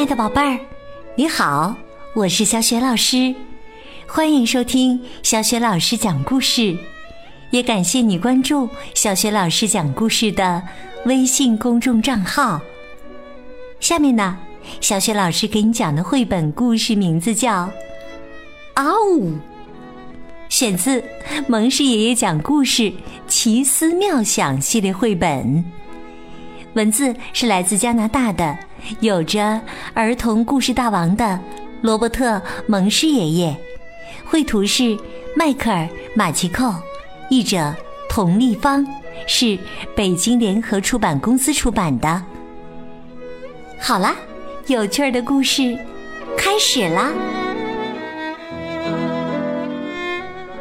亲爱的宝贝儿，你好，我是小雪老师，欢迎收听小雪老师讲故事，也感谢你关注小雪老师讲故事的微信公众账号。下面呢，小雪老师给你讲的绘本故事名字叫《嗷呜》，选自《蒙氏爷爷讲故事奇思妙想》系列绘本，文字是来自加拿大的。有着儿童故事大王的罗伯特·蒙氏爷爷，绘图是迈克尔·马奇寇，译者童立方，是北京联合出版公司出版的。好啦，有趣儿的故事开始啦！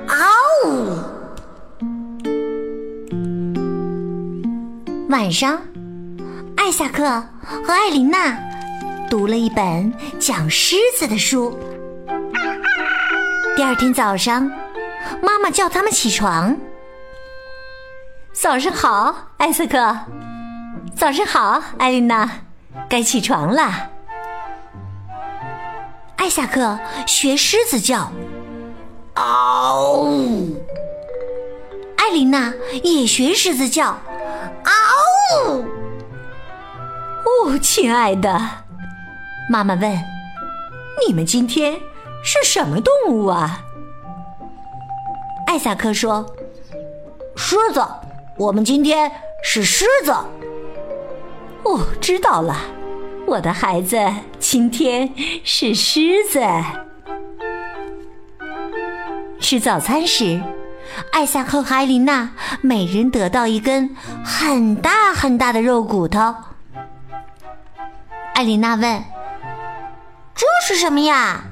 嗷呜！晚上。艾萨克和艾琳娜读了一本讲狮子的书。第二天早上，妈妈叫他们起床。早上好，艾斯克。早上好，艾琳娜。该起床了。艾萨克学狮子叫，嗷！艾琳娜也学狮子叫，嗷！哦，亲爱的，妈妈问：“你们今天是什么动物啊？”艾萨克说：“狮子，我们今天是狮子。”哦，知道了，我的孩子，今天是狮子。吃早餐时，艾萨克和艾琳娜每人得到一根很大很大的肉骨头。艾琳娜问：“这是什么呀？”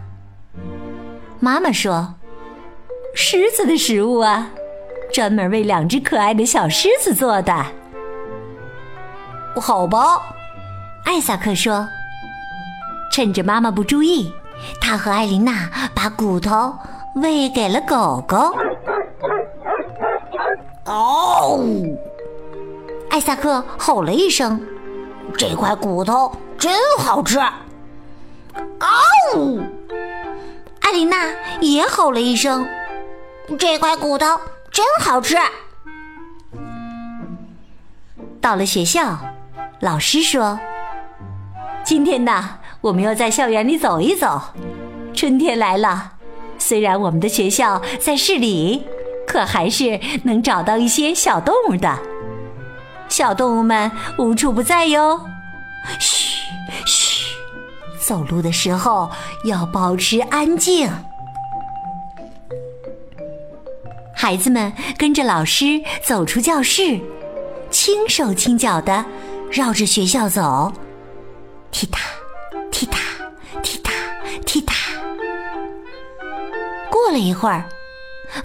妈妈说：“狮子的食物啊，专门为两只可爱的小狮子做的。”好吧，艾萨克说：“趁着妈妈不注意，他和艾琳娜把骨头喂给了狗狗。”哦！艾萨克吼了一声：“这块骨头！”真好吃！嗷呜！艾琳娜也吼了一声：“这块骨头真好吃！”到了学校，老师说：“今天呢，我们要在校园里走一走。春天来了，虽然我们的学校在市里，可还是能找到一些小动物的。小动物们无处不在哟。”嘘，走路的时候要保持安静。孩子们跟着老师走出教室，轻手轻脚的绕着学校走，踢踏，踢踏，踢踏，踢踏。过了一会儿，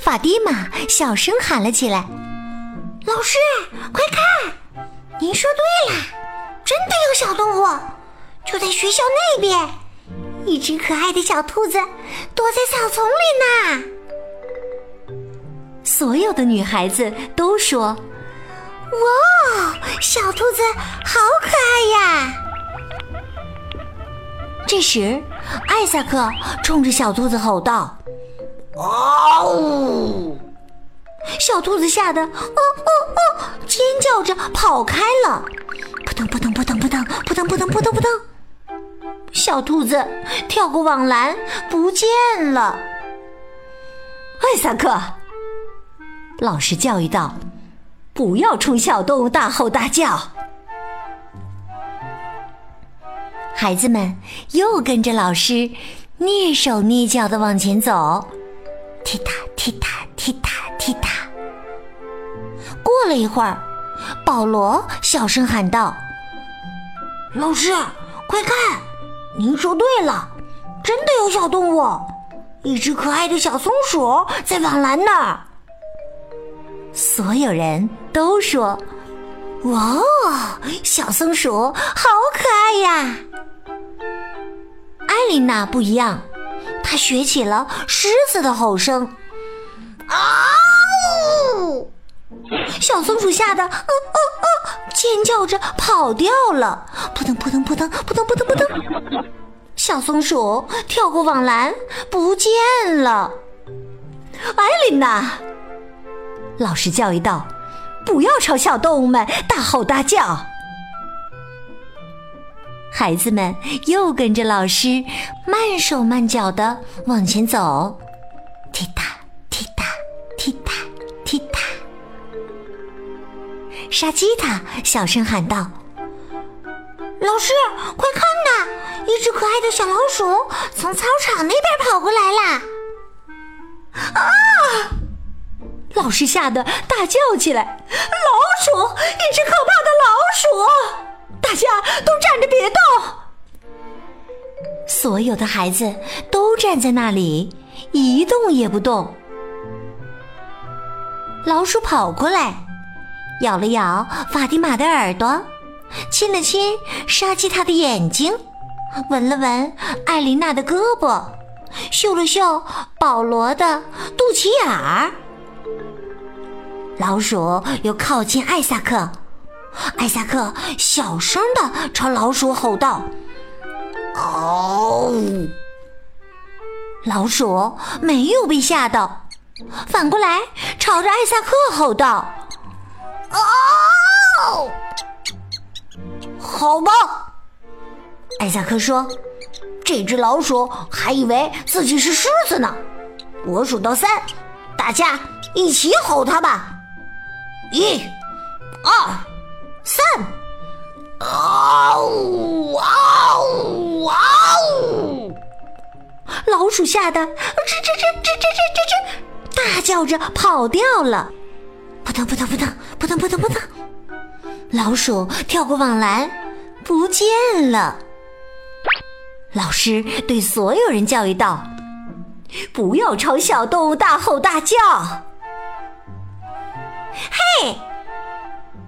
法蒂玛小声喊了起来：“老师，快看！您说对了，真的有小动物。”就在学校那边，一只可爱的小兔子躲在草丛里呢。所有的女孩子都说：“哇，小兔子好可爱呀！”这时，艾萨克冲着小兔子吼道：“嗷！”小兔子吓得“哦哦哦”尖叫着跑开了。扑腾扑腾扑腾扑腾扑腾扑腾扑腾扑腾。小兔子跳过网栏，不见了。艾萨克，老师教育道：“不要冲小动物大吼大叫。”孩子们又跟着老师蹑手蹑脚的往前走，踢踏踢踏踢踏踢踏。过了一会儿，保罗小声喊道：“老师，快看！”您说对了，真的有小动物，一只可爱的小松鼠在网栏那儿。所有人都说：“哇，小松鼠好可爱呀！”艾琳娜不一样，她学起了狮子的吼声：“啊呜！”小松鼠吓得“哦哦哦”尖叫着跑掉了。扑腾扑腾扑腾扑腾扑腾扑腾，小松鼠跳过网栏不见了。艾琳娜，老师教育道：“不要朝小动物们大吼大叫。”孩子们又跟着老师慢手慢脚的往前走，滴答沙基塔小声喊道：“老师，快看呐，一只可爱的小老鼠从操场那边跑过来啦！”啊！老师吓得大叫起来：“老鼠，一只可怕的老鼠！”大家都站着别动！所有的孩子都站在那里，一动也不动。老鼠跑过来，咬了咬法蒂玛的耳朵，亲了亲沙基塔的眼睛，闻了闻艾琳娜的胳膊，嗅了嗅保罗的肚脐眼儿。老鼠又靠近艾萨克。艾萨克小声的朝老鼠吼道：“嗷！”老鼠没有被吓到，反过来朝着艾萨克吼道：“哦！”好吧，艾萨克说：“这只老鼠还以为自己是狮子呢。我数到三，大家一起吼它吧！一、二。”三，啊呜啊呜啊呜！老鼠吓得吱吱吱吱吱吱吱，大叫着跑掉了。扑腾扑腾扑腾扑腾扑腾扑腾，老鼠跳过网栏，不见了。老师对所有人教育道：“不要朝小动物大吼大叫。”嘿。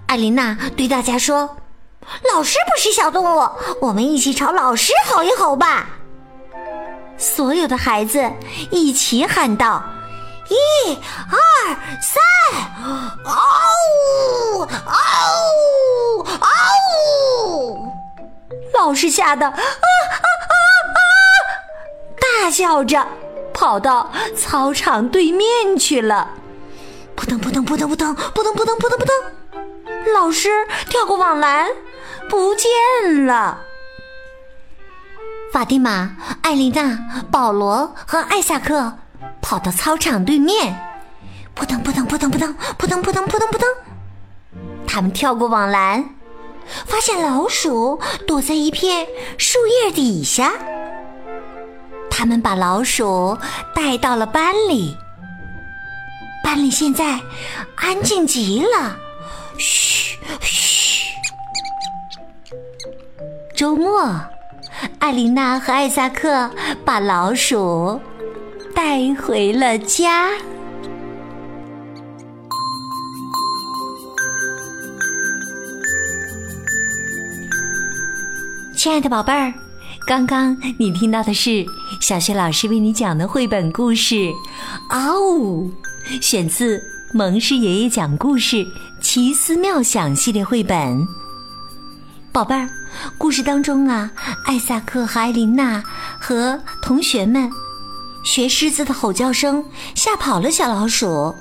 艾琳娜对大家说：“老师不是小动物，我们一起朝老师吼一吼吧！”所有的孩子一起喊道：“一、二、三！”嗷呜！嗷呜！嗷呜！老师吓得啊啊啊啊！大叫着跑到操场对面去了。扑腾扑腾扑腾扑腾扑腾扑腾扑腾扑腾。老师跳过网栏，不见了。法蒂玛、艾丽娜、保罗和艾萨克跑到操场对面，扑腾扑腾扑腾扑腾扑腾扑腾扑腾扑腾。他们跳过网栏，发现老鼠躲在一片树叶底下。他们把老鼠带到了班里，班里现在安静极了。嘘嘘。周末，艾琳娜和艾萨克把老鼠带回了家。亲爱的宝贝儿，刚刚你听到的是小学老师为你讲的绘本故事《嗷呜》，选自蒙氏爷爷讲故事。奇思妙想系列绘本，宝贝儿，故事当中啊，艾萨克和艾琳娜和同学们学狮子的吼叫声吓跑了小老鼠，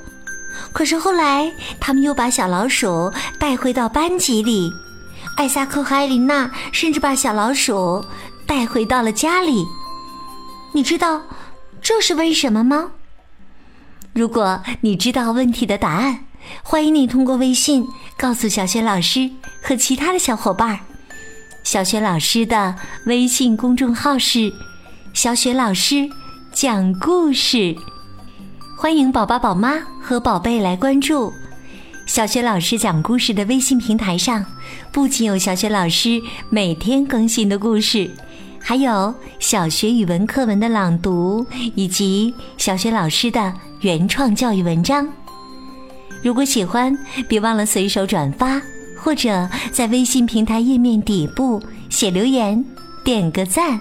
可是后来他们又把小老鼠带回到班级里，艾萨克和艾琳娜甚至把小老鼠带回到了家里。你知道这是为什么吗？如果你知道问题的答案。欢迎你通过微信告诉小雪老师和其他的小伙伴。小雪老师的微信公众号是“小雪老师讲故事”，欢迎宝宝、宝妈和宝贝来关注。小学老师讲故事的微信平台上，不仅有小学老师每天更新的故事，还有小学语文课文的朗读以及小学老师的原创教育文章。如果喜欢，别忘了随手转发，或者在微信平台页面底部写留言，点个赞。